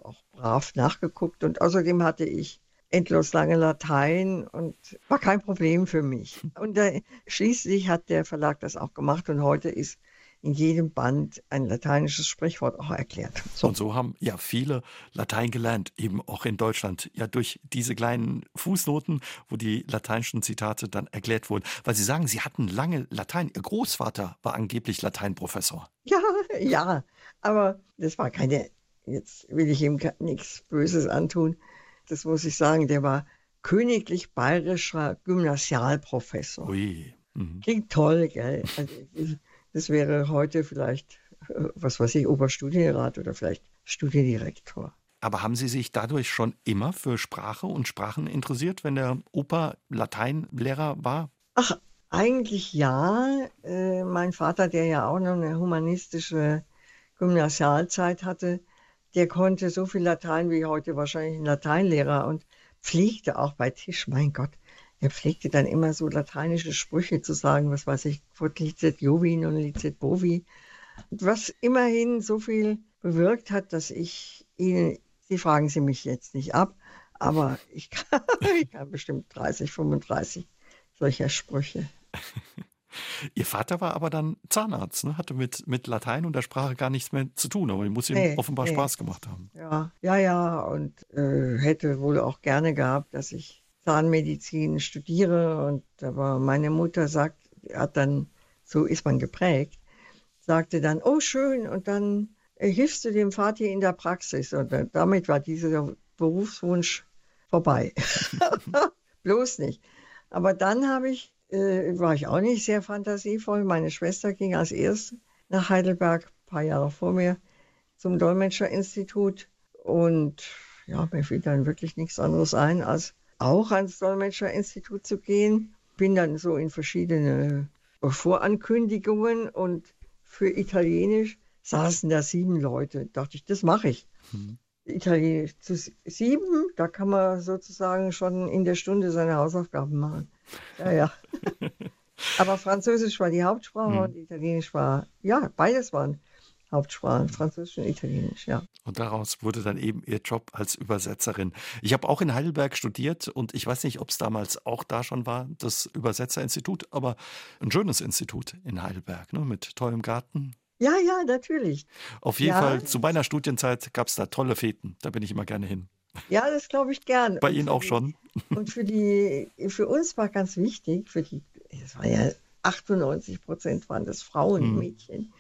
auch brav nachgeguckt und außerdem hatte ich endlos lange Latein und war kein Problem für mich. Und äh, schließlich hat der Verlag das auch gemacht und heute ist in jedem Band ein lateinisches Sprichwort auch erklärt. So. Und so haben ja viele Latein gelernt, eben auch in Deutschland, ja durch diese kleinen Fußnoten, wo die lateinischen Zitate dann erklärt wurden. Weil Sie sagen, Sie hatten lange Latein. Ihr Großvater war angeblich Lateinprofessor. Ja, ja, aber das war keine, jetzt will ich ihm nichts Böses antun. Das muss ich sagen, der war königlich bayerischer Gymnasialprofessor. Ui. Mhm. Klingt toll, gell? Also, das wäre heute vielleicht, äh, was weiß ich, Oberstudienrat oder vielleicht Studiendirektor. Aber haben Sie sich dadurch schon immer für Sprache und Sprachen interessiert, wenn der Opa Lateinlehrer war? Ach, eigentlich ja. Äh, mein Vater, der ja auch noch eine humanistische Gymnasialzeit hatte, der konnte so viel Latein wie heute wahrscheinlich ein Lateinlehrer und pflegte auch bei Tisch, mein Gott, er pflegte dann immer so lateinische Sprüche zu sagen, was weiß ich, quod licet Jovin und licet bovi. Was immerhin so viel bewirkt hat, dass ich Ihnen, Sie fragen Sie mich jetzt nicht ab, aber ich kann, ich kann bestimmt 30, 35 solcher Sprüche. Ihr Vater war aber dann Zahnarzt, ne? hatte mit, mit Latein und der Sprache gar nichts mehr zu tun, aber die muss ihm nee, offenbar nee. Spaß gemacht haben. Ja, ja, ja, und äh, hätte wohl auch gerne gehabt, dass ich Zahnmedizin studiere und aber meine Mutter sagt, hat dann, so ist man geprägt, sagte dann, oh schön, und dann hilfst du dem Vater in der Praxis. Und damit war dieser Berufswunsch vorbei. Bloß nicht. Aber dann habe ich, äh, war ich auch nicht sehr fantasievoll. Meine Schwester ging als erste nach Heidelberg, ein paar Jahre vor mir, zum Dolmetscherinstitut. Und ja, mir fiel dann wirklich nichts anderes ein, als auch ans Dolmetscherinstitut zu gehen. Bin dann so in verschiedene Vorankündigungen und für Italienisch saßen da sieben Leute. Dachte ich, das mache ich. Mhm. Italienisch zu sieben, da kann man sozusagen schon in der Stunde seine Hausaufgaben machen. Ja, ja. Aber Französisch war die Hauptsprache mhm. und Italienisch war, ja, beides waren Hauptsprachen, Französisch und Italienisch, ja. Und daraus wurde dann eben Ihr Job als Übersetzerin. Ich habe auch in Heidelberg studiert und ich weiß nicht, ob es damals auch da schon war, das Übersetzerinstitut, aber ein schönes Institut in Heidelberg, ne, mit tollem Garten. Ja, ja, natürlich. Auf jeden ja. Fall, zu meiner Studienzeit gab es da tolle Feten. Da bin ich immer gerne hin. Ja, das glaube ich gern. Bei Ihnen auch schon? Und für die, für uns war ganz wichtig, für die, es war ja 98 Prozent waren das Frauen, hm. Mädchen.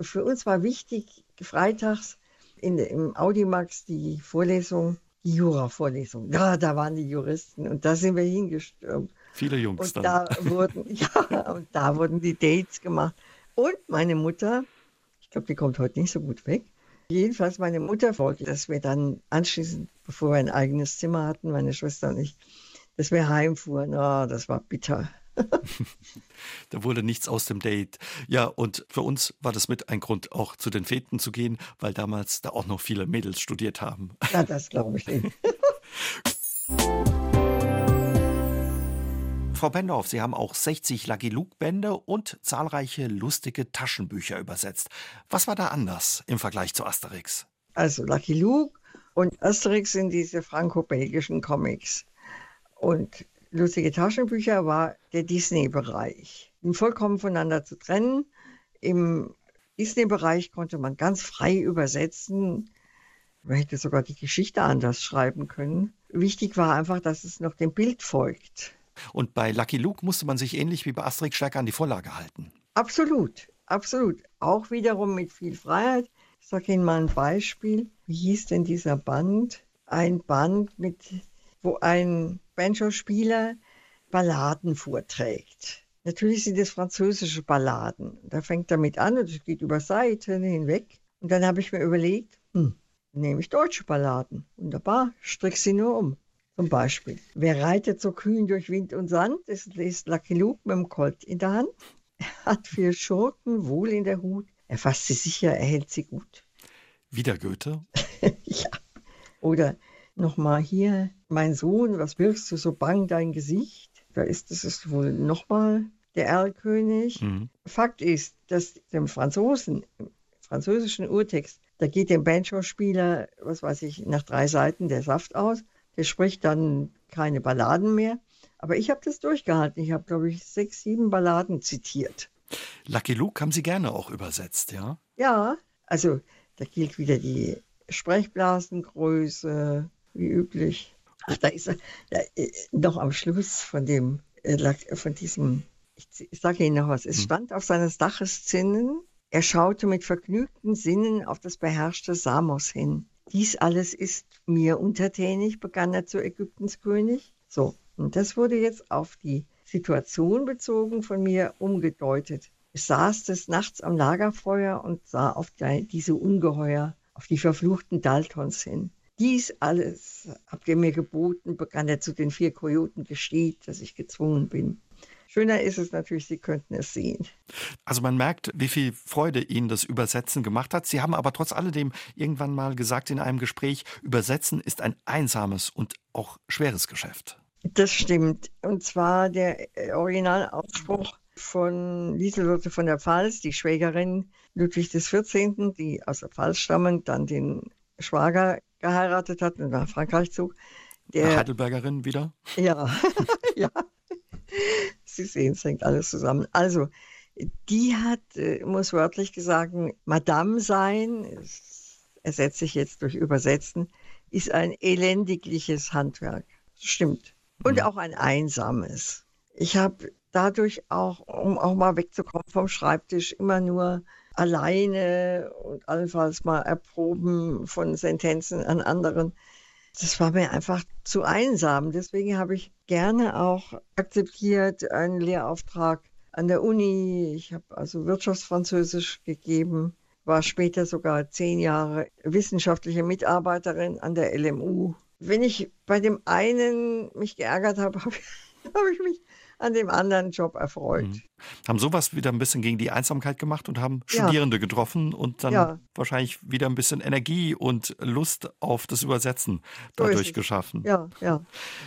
Für uns war wichtig, freitags in, im Audimax die Vorlesung, die Jura-Vorlesung. Ja, da waren die Juristen und da sind wir hingestürmt. Viele Jungs und dann. Da wurden, ja, und da wurden die Dates gemacht. Und meine Mutter, ich glaube, die kommt heute nicht so gut weg. Jedenfalls meine Mutter wollte, dass wir dann anschließend, bevor wir ein eigenes Zimmer hatten, meine Schwester und ich, dass wir heimfuhren. Oh, das war bitter. da wurde nichts aus dem Date. Ja, und für uns war das mit ein Grund, auch zu den Feten zu gehen, weil damals da auch noch viele Mädels studiert haben. Ja, das glaube ich. Frau Pendorf, Sie haben auch 60 Lucky Luke Bände und zahlreiche lustige Taschenbücher übersetzt. Was war da anders im Vergleich zu Asterix? Also Lucky Luke und Asterix sind diese franco-belgischen Comics. Und lustige Taschenbücher war der Disney-Bereich. Vollkommen voneinander zu trennen. Im Disney-Bereich konnte man ganz frei übersetzen. Man hätte sogar die Geschichte anders schreiben können. Wichtig war einfach, dass es noch dem Bild folgt. Und bei Lucky Luke musste man sich ähnlich wie bei Asterix stärker an die Vorlage halten. Absolut, absolut. Auch wiederum mit viel Freiheit. Ich sage Ihnen mal ein Beispiel. Wie hieß denn dieser Band? Ein Band, mit, wo ein Banjo-Spieler Balladen vorträgt. Natürlich sind es französische Balladen. Da fängt er mit an und es geht über Seiten hinweg. Und dann habe ich mir überlegt, hm, nehme ich deutsche Balladen. Wunderbar, strick sie nur um. Zum Beispiel, wer reitet so kühn durch Wind und Sand? Das ist Lucky Luke mit dem Colt in der Hand. Er hat vier Schurken wohl in der Hut. Er fasst sie sicher, er hält sie gut. Wieder Goethe? ja. Oder nochmal hier, mein Sohn, was wirkst du so bang dein Gesicht? Da ist es wohl nochmal der Erlkönig. Mhm. Fakt ist, dass dem Franzosen, im französischen Urtext, da geht dem Banjo-Spieler, was weiß ich, nach drei Seiten der Saft aus der spricht dann keine Balladen mehr. Aber ich habe das durchgehalten. Ich habe, glaube ich, sechs, sieben Balladen zitiert. Lucky Luke haben Sie gerne auch übersetzt, ja? Ja, also da gilt wieder die Sprechblasengröße, wie üblich. Ach, da ist er da, äh, noch am Schluss von dem, äh, von diesem, ich, ich sage Ihnen noch was, es hm. stand auf seines Daches Zinnen, er schaute mit vergnügten Sinnen auf das beherrschte Samos hin. Dies alles ist mir untertänig, begann er zu Ägyptens König. So, und das wurde jetzt auf die Situation bezogen von mir umgedeutet. Ich saß des Nachts am Lagerfeuer und sah auf die, diese Ungeheuer, auf die verfluchten Daltons hin. Dies alles habt ihr mir geboten, begann er zu den vier Kojoten gesteht, dass ich gezwungen bin. Schöner ist es natürlich, Sie könnten es sehen. Also man merkt, wie viel Freude Ihnen das Übersetzen gemacht hat. Sie haben aber trotz alledem irgendwann mal gesagt in einem Gespräch, Übersetzen ist ein einsames und auch schweres Geschäft. Das stimmt. Und zwar der äh, Originalausspruch von Lieselotte von der Pfalz, die Schwägerin Ludwig XIV., die aus der Pfalz stammend dann den Schwager geheiratet hat und nach Frankreich zog. Der, Heidelbergerin wieder? Ja, ja. Sie sehen, es hängt alles zusammen. Also, die hat, äh, muss wörtlich gesagt, Madame sein, ersetze ich jetzt durch Übersetzen, ist ein elendigliches Handwerk. Stimmt. Und mhm. auch ein einsames. Ich habe dadurch auch, um auch mal wegzukommen vom Schreibtisch, immer nur alleine und allenfalls mal erproben von Sentenzen an anderen das war mir einfach zu einsam. Deswegen habe ich gerne auch akzeptiert einen Lehrauftrag an der Uni. Ich habe also Wirtschaftsfranzösisch gegeben, war später sogar zehn Jahre wissenschaftliche Mitarbeiterin an der LMU. Wenn ich bei dem einen mich geärgert habe, habe ich, mich an dem anderen Job erfreut. Mhm. Haben sowas wieder ein bisschen gegen die Einsamkeit gemacht und haben ja. Studierende getroffen und dann ja. wahrscheinlich wieder ein bisschen Energie und Lust auf das Übersetzen dadurch geschaffen. Ja, ja.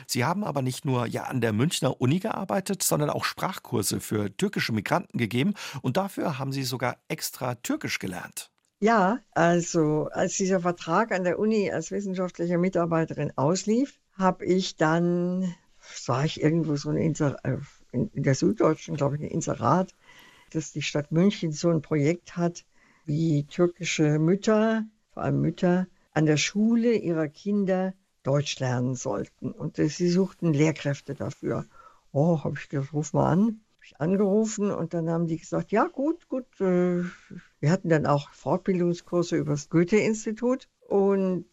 Sie haben aber nicht nur ja an der Münchner Uni gearbeitet, sondern auch Sprachkurse für türkische Migranten gegeben und dafür haben Sie sogar extra Türkisch gelernt. Ja, also als dieser Vertrag an der Uni als wissenschaftliche Mitarbeiterin auslief, habe ich dann sah ich irgendwo so ein Inser äh, in, der Süddeutschen, glaube ich, ein Inserat, dass die Stadt München so ein Projekt hat, wie türkische Mütter, vor allem Mütter, an der Schule ihrer Kinder Deutsch lernen sollten. Und sie suchten Lehrkräfte dafür. Oh, habe ich gesagt, ruf mal an. Habe ich angerufen und dann haben die gesagt, ja gut, gut. Äh, wir hatten dann auch Fortbildungskurse über das Goethe-Institut. Und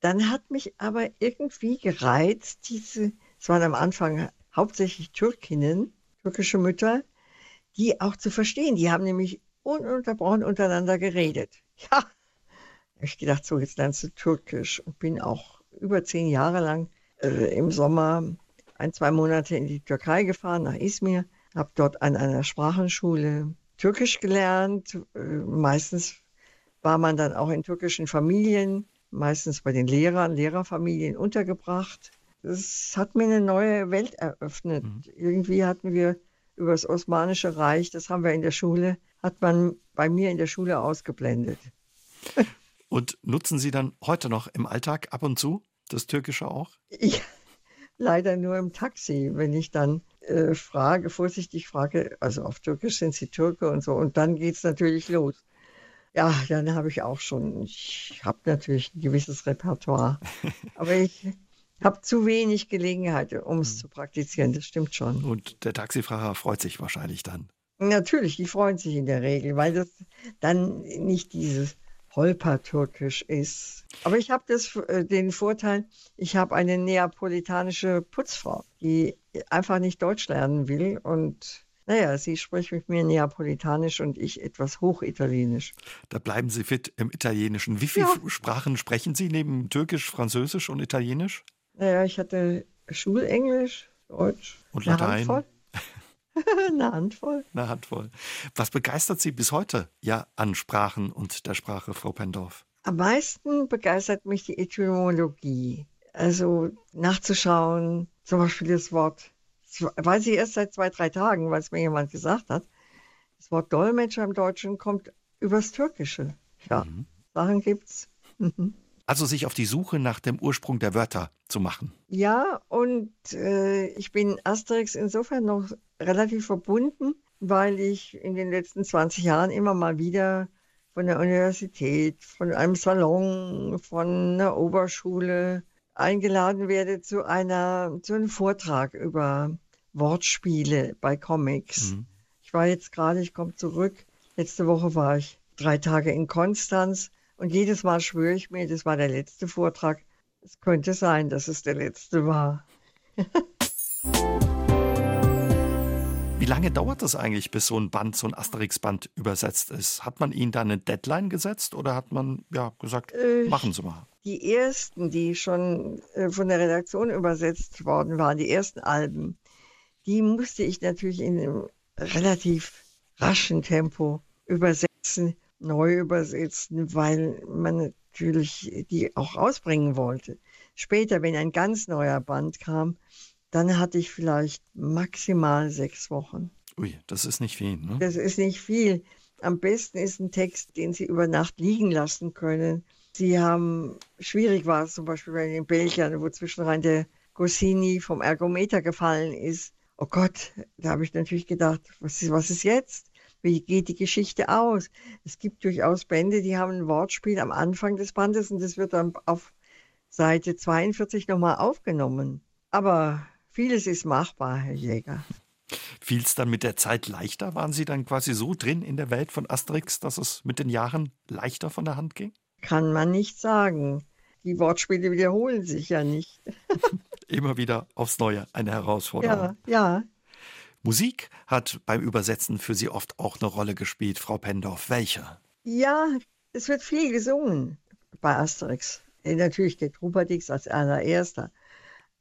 dann hat mich aber irgendwie gereizt, diese, es waren am Anfang hauptsächlich Türkinnen, türkische Mütter, die auch zu verstehen. Die haben nämlich ununterbrochen untereinander geredet. Ja, habe ich gedacht, so jetzt lernst du Türkisch und bin auch über zehn Jahre lang äh, im Sommer ein, zwei Monate in die Türkei gefahren, nach Izmir, habe dort an einer Sprachenschule Türkisch gelernt. Äh, meistens war man dann auch in türkischen Familien, meistens bei den Lehrern, Lehrerfamilien untergebracht. Das hat mir eine neue Welt eröffnet. Mhm. Irgendwie hatten wir über das Osmanische Reich, das haben wir in der Schule, hat man bei mir in der Schule ausgeblendet. Und nutzen Sie dann heute noch im Alltag ab und zu das Türkische auch? Ja, leider nur im Taxi, wenn ich dann äh, frage, vorsichtig frage, also auf Türkisch sind Sie Türke und so, und dann geht es natürlich los. Ja, dann habe ich auch schon, ich habe natürlich ein gewisses Repertoire, aber ich habe zu wenig Gelegenheit, um es hm. zu praktizieren, das stimmt schon. Und der Taxifahrer freut sich wahrscheinlich dann. Natürlich, die freuen sich in der Regel, weil das dann nicht dieses Holpertürkisch ist. Aber ich habe äh, den Vorteil, ich habe eine neapolitanische Putzfrau, die einfach nicht Deutsch lernen will und naja, sie spricht mit mir Neapolitanisch und ich etwas Hochitalienisch. Da bleiben Sie fit im Italienischen. Wie viele ja. Sprachen sprechen Sie neben Türkisch, Französisch und Italienisch? Naja, ich hatte Schulenglisch, Deutsch und Latein. Eine Handvoll. Eine Handvoll. Was begeistert Sie bis heute ja an Sprachen und der Sprache, Frau Pendorf? Am meisten begeistert mich die Etymologie. Also nachzuschauen, zum Beispiel das Wort, weiß ich erst seit zwei, drei Tagen, weil es mir jemand gesagt hat. Das Wort Dolmetscher im Deutschen kommt übers Türkische. Ja, mhm. Sachen gibt's. Also sich auf die Suche nach dem Ursprung der Wörter zu machen. Ja, und äh, ich bin Asterix insofern noch relativ verbunden, weil ich in den letzten 20 Jahren immer mal wieder von der Universität, von einem Salon, von einer Oberschule eingeladen werde zu einer zu einem Vortrag über Wortspiele bei Comics. Mhm. Ich war jetzt gerade, ich komme zurück. Letzte Woche war ich drei Tage in Konstanz und jedes Mal schwöre ich mir, das war der letzte Vortrag. Es könnte sein, dass es der letzte war. Wie lange dauert das eigentlich, bis so ein Band, so ein Asterix-Band übersetzt ist? Hat man ihnen da eine Deadline gesetzt oder hat man ja gesagt, äh, machen Sie mal? Die ersten, die schon äh, von der Redaktion übersetzt worden waren, die ersten Alben, die musste ich natürlich in einem relativ raschen Tempo übersetzen neu übersetzen, weil man natürlich die auch ausbringen wollte. Später, wenn ein ganz neuer Band kam, dann hatte ich vielleicht maximal sechs Wochen. Ui, das ist nicht viel. Ne? Das ist nicht viel. Am besten ist ein Text, den Sie über Nacht liegen lassen können. Sie haben, schwierig war es zum Beispiel bei den Belgiern, wo zwischenrein der Goscini vom Ergometer gefallen ist. Oh Gott, da habe ich natürlich gedacht, was ist, was ist jetzt? Wie geht die Geschichte aus? Es gibt durchaus Bände, die haben ein Wortspiel am Anfang des Bandes und das wird dann auf Seite 42 nochmal aufgenommen. Aber vieles ist machbar, Herr Jäger. Fiel es dann mit der Zeit leichter? Waren Sie dann quasi so drin in der Welt von Asterix, dass es mit den Jahren leichter von der Hand ging? Kann man nicht sagen. Die Wortspiele wiederholen sich ja nicht. Immer wieder aufs Neue eine Herausforderung. Ja, ja. Musik hat beim Übersetzen für Sie oft auch eine Rolle gespielt, Frau Pendorf. Welche? Ja, es wird viel gesungen bei Asterix. Äh, natürlich der Truperdix als allererster.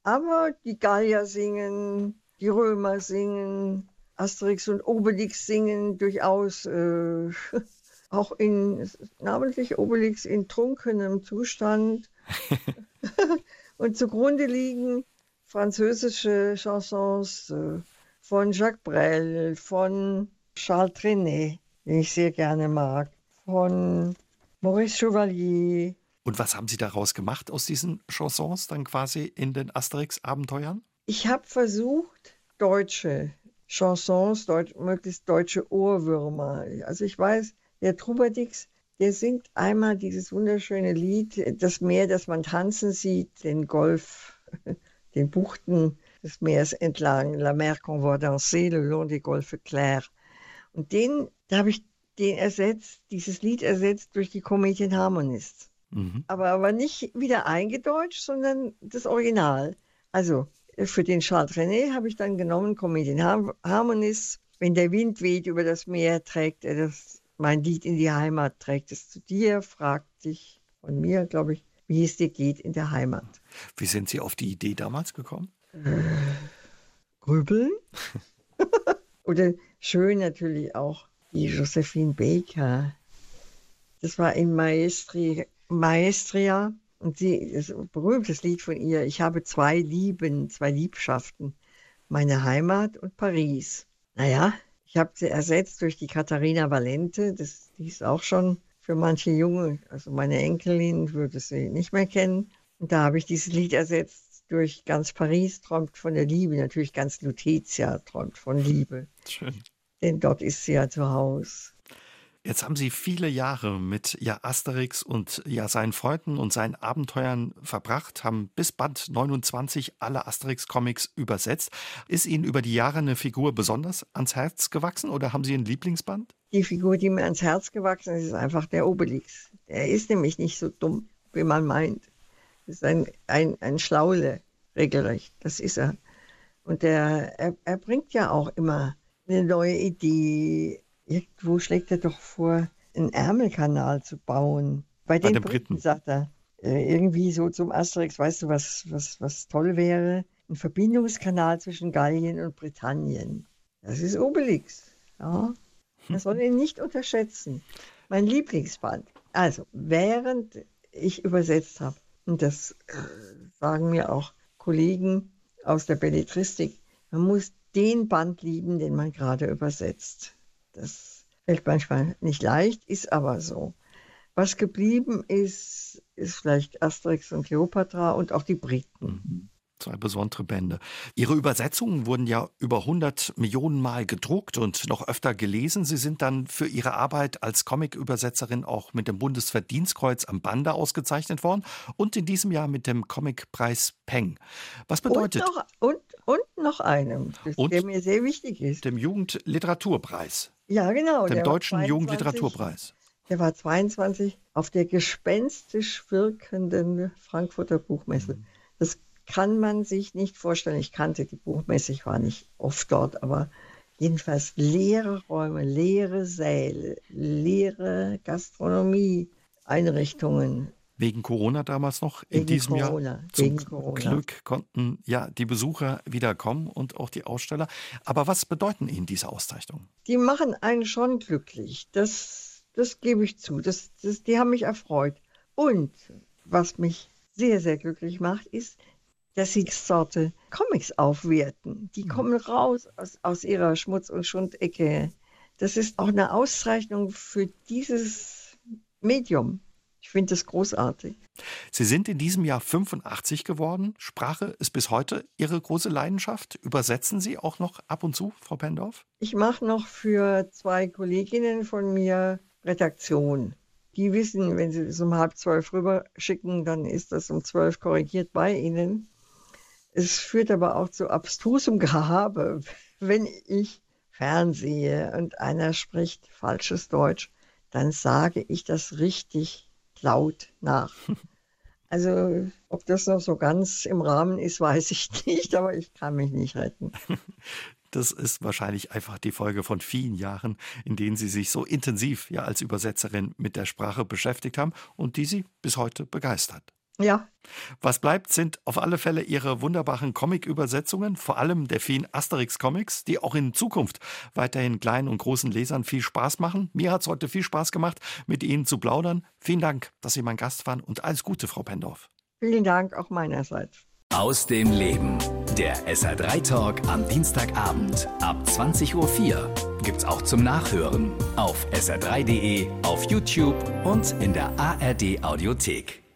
Aber die Gallier singen, die Römer singen, Asterix und Obelix singen durchaus äh, auch in, namentlich Obelix in trunkenem Zustand. und zugrunde liegen französische Chansons, äh, von Jacques Brel, von Charles Trenet, den ich sehr gerne mag, von Maurice Chevalier. Und was haben Sie daraus gemacht aus diesen Chansons dann quasi in den Asterix-Abenteuern? Ich habe versucht, deutsche Chansons, Deutsch, möglichst deutsche Ohrwürmer. Also ich weiß, der Trubadix, der singt einmal dieses wunderschöne Lied, das Meer, das man tanzen sieht, den Golf, den Buchten des Meeres entlang, La mer qu'on voit danser le long des golfes clairs. Und den, da habe ich den ersetzt, dieses Lied ersetzt durch die Comedian Harmonists. Mhm. Aber, aber nicht wieder eingedeutscht, sondern das Original. Also für den Charles René habe ich dann genommen Comedian Harmonists. Wenn der Wind weht über das Meer, trägt er das mein Lied in die Heimat trägt es zu dir, fragt dich von mir, glaube ich, wie es dir geht in der Heimat. Wie sind Sie auf die Idee damals gekommen? Grübeln. Oder schön natürlich auch die Josephine Baker. Das war in Maestri, Maestria und sie, das berühmtes Lied von ihr. Ich habe zwei Lieben, zwei Liebschaften. Meine Heimat und Paris. Naja, ich habe sie ersetzt durch die Katharina Valente. Das, die ist auch schon für manche Junge, also meine Enkelin würde sie nicht mehr kennen. Und da habe ich dieses Lied ersetzt durch ganz Paris träumt von der Liebe. Natürlich ganz Lutetia träumt von Liebe. Schön. Denn dort ist sie ja zu Hause. Jetzt haben Sie viele Jahre mit ja Asterix und ja seinen Freunden und seinen Abenteuern verbracht, haben bis Band 29 alle Asterix-Comics übersetzt. Ist Ihnen über die Jahre eine Figur besonders ans Herz gewachsen oder haben Sie ein Lieblingsband? Die Figur, die mir ans Herz gewachsen ist, ist einfach der Obelix. Er ist nämlich nicht so dumm, wie man meint. Das ist ein, ein, ein Schlaule, regelrecht. Das ist er. Und der, er, er bringt ja auch immer eine neue Idee irgendwo schlägt er doch vor, einen Ärmelkanal zu bauen. Bei den, Bei den Briten, Briten, sagt er. Äh, irgendwie so zum Asterix, weißt du, was, was, was toll wäre? Ein Verbindungskanal zwischen Gallien und Britannien. Das ist Obelix. Ja. Man soll ihn nicht unterschätzen. Mein Lieblingsband. Also, während ich übersetzt habe, und das äh, sagen mir auch Kollegen aus der Belletristik, man muss den Band lieben, den man gerade übersetzt. Das fällt manchmal nicht leicht, ist aber so. Was geblieben ist, ist vielleicht Asterix und Cleopatra und auch die Briten. Mhm. Zwei besondere Bände. Ihre Übersetzungen wurden ja über 100 Millionen Mal gedruckt und noch öfter gelesen. Sie sind dann für Ihre Arbeit als Comic-Übersetzerin auch mit dem Bundesverdienstkreuz am Bande ausgezeichnet worden und in diesem Jahr mit dem Comicpreis Peng. Was bedeutet. Und noch, und, und noch einem, und der mir sehr wichtig ist. Dem Jugendliteraturpreis. Ja, genau. Dem Deutschen 22, Jugendliteraturpreis. Der war 22 auf der gespenstisch wirkenden Frankfurter Buchmesse. Mhm. Das kann man sich nicht vorstellen. Ich kannte die Buchmesse, ich war nicht oft dort, aber jedenfalls leere Räume, leere Säle, leere Gastronomie-Einrichtungen. Wegen Corona damals noch in wegen diesem Corona, Jahr. Zum Corona. Glück konnten ja die Besucher wieder kommen und auch die Aussteller. Aber was bedeuten Ihnen diese Auszeichnungen? Die machen einen schon glücklich. Das, das gebe ich zu. Das, das, die haben mich erfreut. Und was mich sehr, sehr glücklich macht, ist, dass sie Sorte Comics aufwerten. Die mhm. kommen raus aus, aus ihrer Schmutz- und Schundecke. Das ist auch eine Auszeichnung für dieses Medium. Ich finde das großartig. Sie sind in diesem Jahr 85 geworden. Sprache ist bis heute Ihre große Leidenschaft. Übersetzen Sie auch noch ab und zu, Frau Pendorf? Ich mache noch für zwei Kolleginnen von mir Redaktion. Die wissen, wenn sie es um halb zwölf rüber schicken, dann ist das um zwölf korrigiert bei ihnen. Es führt aber auch zu abstrusem Gehabe, wenn ich fernsehe und einer spricht falsches Deutsch, dann sage ich das richtig laut nach. Also, ob das noch so ganz im Rahmen ist, weiß ich nicht, aber ich kann mich nicht retten. Das ist wahrscheinlich einfach die Folge von vielen Jahren, in denen Sie sich so intensiv ja als Übersetzerin mit der Sprache beschäftigt haben und die Sie bis heute begeistert. Ja. Was bleibt, sind auf alle Fälle Ihre wunderbaren Comic-Übersetzungen, vor allem der vielen Asterix-Comics, die auch in Zukunft weiterhin kleinen und großen Lesern viel Spaß machen. Mir hat es heute viel Spaß gemacht, mit Ihnen zu plaudern. Vielen Dank, dass Sie mein Gast waren und alles Gute, Frau Pendorf. Vielen Dank auch meinerseits. Aus dem Leben. Der SR3-Talk am Dienstagabend ab 20.04 Uhr gibt's auch zum Nachhören auf sr3.de, auf YouTube und in der ARD-Audiothek.